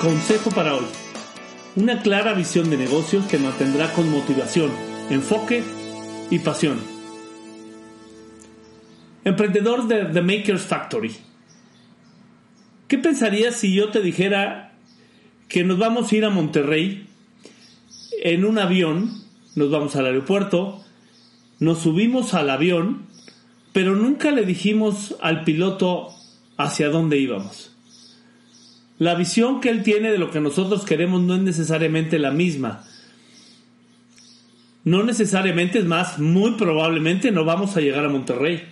Consejo para hoy. Una clara visión de negocios te mantendrá con motivación, enfoque y pasión. Emprendedor de The Maker's Factory. ¿Qué pensarías si yo te dijera que nos vamos a ir a Monterrey en un avión, nos vamos al aeropuerto, nos subimos al avión, pero nunca le dijimos al piloto hacia dónde íbamos? La visión que él tiene de lo que nosotros queremos no es necesariamente la misma. No necesariamente, es más, muy probablemente no vamos a llegar a Monterrey.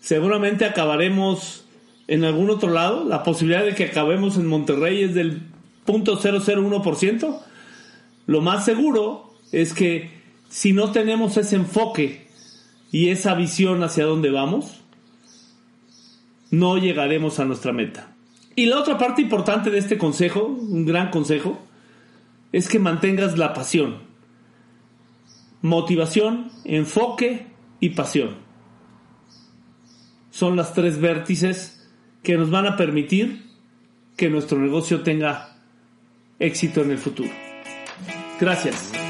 Seguramente acabaremos en algún otro lado. La posibilidad de que acabemos en Monterrey es del 0.001%. Lo más seguro es que si no tenemos ese enfoque y esa visión hacia dónde vamos, no llegaremos a nuestra meta. Y la otra parte importante de este consejo, un gran consejo, es que mantengas la pasión. Motivación, enfoque y pasión. Son las tres vértices que nos van a permitir que nuestro negocio tenga éxito en el futuro. Gracias.